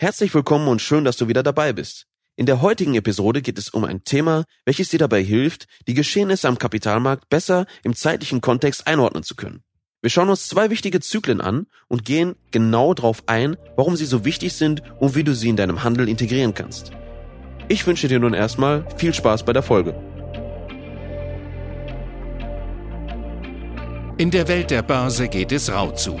Herzlich willkommen und schön, dass du wieder dabei bist. In der heutigen Episode geht es um ein Thema, welches dir dabei hilft, die Geschehnisse am Kapitalmarkt besser im zeitlichen Kontext einordnen zu können. Wir schauen uns zwei wichtige Zyklen an und gehen genau darauf ein, warum sie so wichtig sind und wie du sie in deinem Handel integrieren kannst. Ich wünsche dir nun erstmal viel Spaß bei der Folge. In der Welt der Börse geht es rau zu.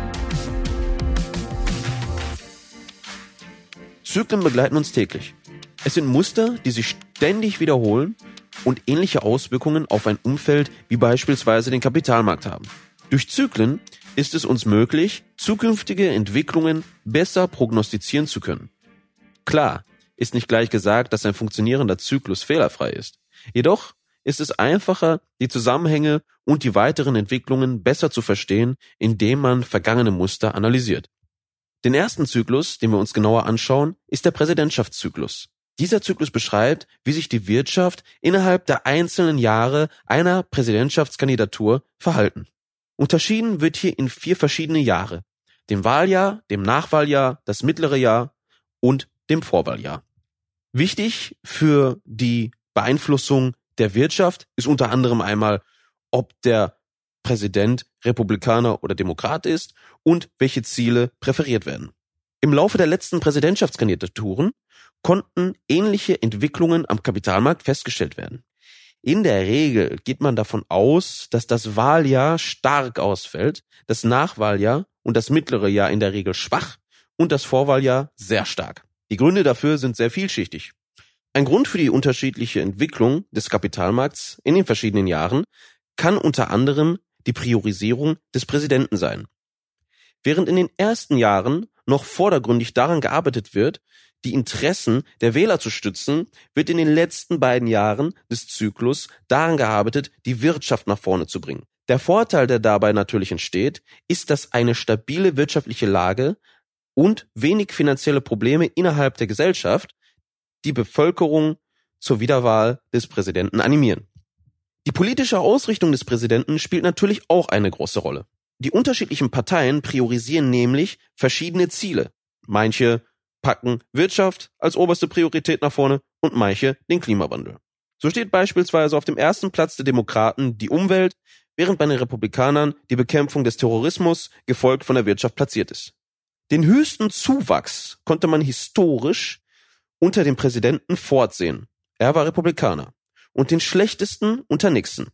Zyklen begleiten uns täglich. Es sind Muster, die sich ständig wiederholen und ähnliche Auswirkungen auf ein Umfeld wie beispielsweise den Kapitalmarkt haben. Durch Zyklen ist es uns möglich, zukünftige Entwicklungen besser prognostizieren zu können. Klar, ist nicht gleich gesagt, dass ein funktionierender Zyklus fehlerfrei ist. Jedoch ist es einfacher, die Zusammenhänge und die weiteren Entwicklungen besser zu verstehen, indem man vergangene Muster analysiert. Den ersten Zyklus, den wir uns genauer anschauen, ist der Präsidentschaftszyklus. Dieser Zyklus beschreibt, wie sich die Wirtschaft innerhalb der einzelnen Jahre einer Präsidentschaftskandidatur verhalten. Unterschieden wird hier in vier verschiedene Jahre. Dem Wahljahr, dem Nachwahljahr, das mittlere Jahr und dem Vorwahljahr. Wichtig für die Beeinflussung der Wirtschaft ist unter anderem einmal, ob der Präsident Republikaner oder Demokrat ist und welche Ziele präferiert werden. Im Laufe der letzten Präsidentschaftskandidaturen konnten ähnliche Entwicklungen am Kapitalmarkt festgestellt werden. In der Regel geht man davon aus, dass das Wahljahr stark ausfällt, das Nachwahljahr und das mittlere Jahr in der Regel schwach und das Vorwahljahr sehr stark. Die Gründe dafür sind sehr vielschichtig. Ein Grund für die unterschiedliche Entwicklung des Kapitalmarkts in den verschiedenen Jahren kann unter anderem die Priorisierung des Präsidenten sein. Während in den ersten Jahren noch vordergründig daran gearbeitet wird, die Interessen der Wähler zu stützen, wird in den letzten beiden Jahren des Zyklus daran gearbeitet, die Wirtschaft nach vorne zu bringen. Der Vorteil, der dabei natürlich entsteht, ist, dass eine stabile wirtschaftliche Lage und wenig finanzielle Probleme innerhalb der Gesellschaft die Bevölkerung zur Wiederwahl des Präsidenten animieren. Die politische Ausrichtung des Präsidenten spielt natürlich auch eine große Rolle. Die unterschiedlichen Parteien priorisieren nämlich verschiedene Ziele. Manche packen Wirtschaft als oberste Priorität nach vorne und manche den Klimawandel. So steht beispielsweise auf dem ersten Platz der Demokraten die Umwelt, während bei den Republikanern die Bekämpfung des Terrorismus gefolgt von der Wirtschaft platziert ist. Den höchsten Zuwachs konnte man historisch unter dem Präsidenten fortsehen. Er war Republikaner und den schlechtesten unter Nixon.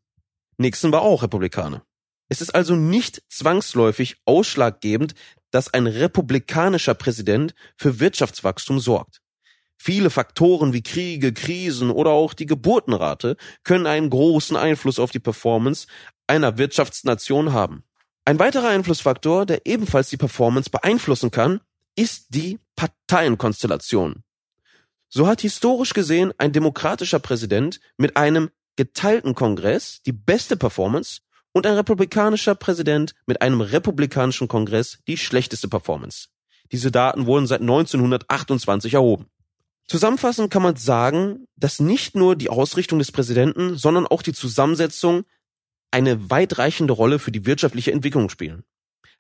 Nixon war auch Republikaner. Es ist also nicht zwangsläufig ausschlaggebend, dass ein republikanischer Präsident für Wirtschaftswachstum sorgt. Viele Faktoren wie Kriege, Krisen oder auch die Geburtenrate können einen großen Einfluss auf die Performance einer Wirtschaftsnation haben. Ein weiterer Einflussfaktor, der ebenfalls die Performance beeinflussen kann, ist die Parteienkonstellation. So hat historisch gesehen ein demokratischer Präsident mit einem geteilten Kongress die beste Performance und ein republikanischer Präsident mit einem republikanischen Kongress die schlechteste Performance. Diese Daten wurden seit 1928 erhoben. Zusammenfassend kann man sagen, dass nicht nur die Ausrichtung des Präsidenten, sondern auch die Zusammensetzung eine weitreichende Rolle für die wirtschaftliche Entwicklung spielen.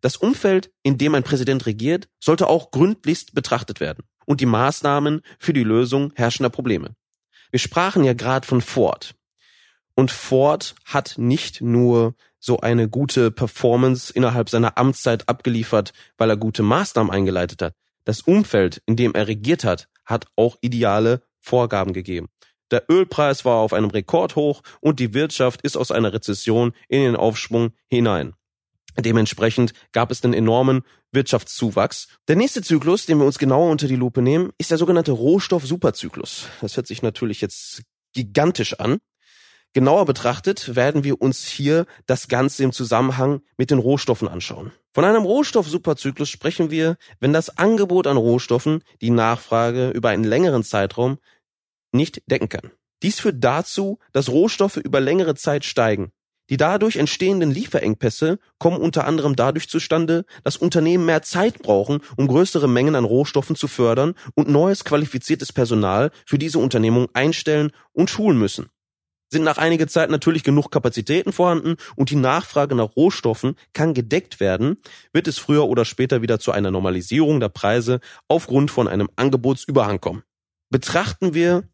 Das Umfeld, in dem ein Präsident regiert, sollte auch gründlichst betrachtet werden und die Maßnahmen für die Lösung herrschender Probleme. Wir sprachen ja gerade von Ford. Und Ford hat nicht nur so eine gute Performance innerhalb seiner Amtszeit abgeliefert, weil er gute Maßnahmen eingeleitet hat. Das Umfeld, in dem er regiert hat, hat auch ideale Vorgaben gegeben. Der Ölpreis war auf einem Rekordhoch und die Wirtschaft ist aus einer Rezession in den Aufschwung hinein. Dementsprechend gab es einen enormen Wirtschaftszuwachs. Der nächste Zyklus, den wir uns genauer unter die Lupe nehmen, ist der sogenannte Rohstoff-Superzyklus. Das hört sich natürlich jetzt gigantisch an. Genauer betrachtet werden wir uns hier das Ganze im Zusammenhang mit den Rohstoffen anschauen. Von einem Rohstoff-Superzyklus sprechen wir, wenn das Angebot an Rohstoffen die Nachfrage über einen längeren Zeitraum nicht decken kann. Dies führt dazu, dass Rohstoffe über längere Zeit steigen. Die dadurch entstehenden Lieferengpässe kommen unter anderem dadurch zustande, dass Unternehmen mehr Zeit brauchen, um größere Mengen an Rohstoffen zu fördern und neues qualifiziertes Personal für diese Unternehmung einstellen und schulen müssen. Sind nach einiger Zeit natürlich genug Kapazitäten vorhanden und die Nachfrage nach Rohstoffen kann gedeckt werden, wird es früher oder später wieder zu einer Normalisierung der Preise aufgrund von einem Angebotsüberhang kommen. Betrachten wir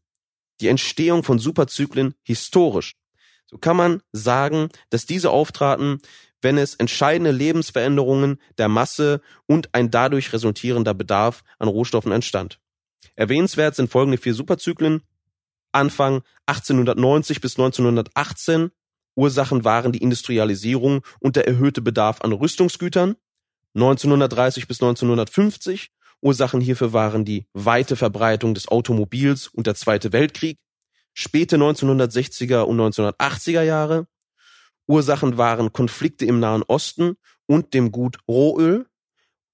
die Entstehung von Superzyklen historisch, so kann man sagen, dass diese auftraten, wenn es entscheidende Lebensveränderungen der Masse und ein dadurch resultierender Bedarf an Rohstoffen entstand. Erwähnenswert sind folgende vier Superzyklen. Anfang 1890 bis 1918. Ursachen waren die Industrialisierung und der erhöhte Bedarf an Rüstungsgütern. 1930 bis 1950. Ursachen hierfür waren die weite Verbreitung des Automobils und der Zweite Weltkrieg. Späte 1960er und 1980er Jahre. Ursachen waren Konflikte im Nahen Osten und dem Gut Rohöl.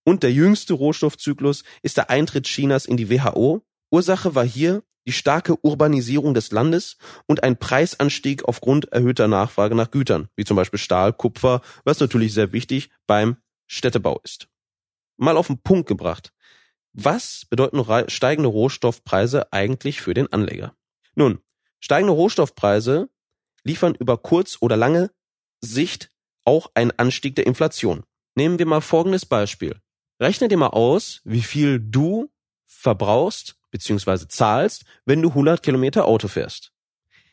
Und der jüngste Rohstoffzyklus ist der Eintritt Chinas in die WHO. Ursache war hier die starke Urbanisierung des Landes und ein Preisanstieg aufgrund erhöhter Nachfrage nach Gütern, wie zum Beispiel Stahl, Kupfer, was natürlich sehr wichtig beim Städtebau ist. Mal auf den Punkt gebracht. Was bedeuten steigende Rohstoffpreise eigentlich für den Anleger? Nun, steigende Rohstoffpreise liefern über kurz oder lange Sicht auch einen Anstieg der Inflation. Nehmen wir mal folgendes Beispiel. Rechne dir mal aus, wie viel du verbrauchst bzw. zahlst, wenn du 100 Kilometer Auto fährst.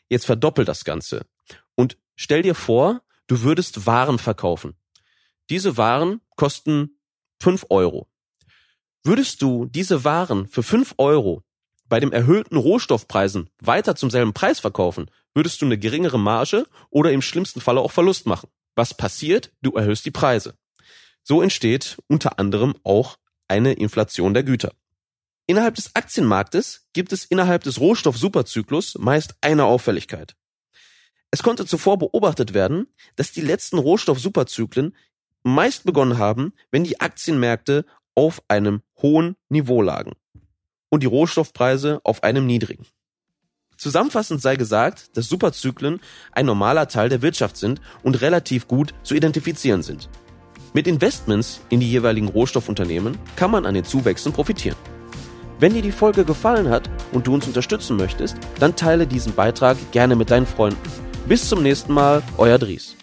Jetzt verdoppel das Ganze und stell dir vor, du würdest Waren verkaufen. Diese Waren kosten 5 Euro. Würdest du diese Waren für 5 Euro bei dem erhöhten Rohstoffpreisen weiter zum selben Preis verkaufen, würdest du eine geringere Marge oder im schlimmsten Falle auch Verlust machen. Was passiert? Du erhöhst die Preise. So entsteht unter anderem auch eine Inflation der Güter. Innerhalb des Aktienmarktes gibt es innerhalb des Rohstoff-Superzyklus meist eine Auffälligkeit. Es konnte zuvor beobachtet werden, dass die letzten Rohstoff-Superzyklen meist begonnen haben, wenn die Aktienmärkte auf einem hohen Niveau lagen und die Rohstoffpreise auf einem niedrigen. Zusammenfassend sei gesagt, dass Superzyklen ein normaler Teil der Wirtschaft sind und relativ gut zu identifizieren sind. Mit Investments in die jeweiligen Rohstoffunternehmen kann man an den Zuwächsen profitieren. Wenn dir die Folge gefallen hat und du uns unterstützen möchtest, dann teile diesen Beitrag gerne mit deinen Freunden. Bis zum nächsten Mal, euer Dries.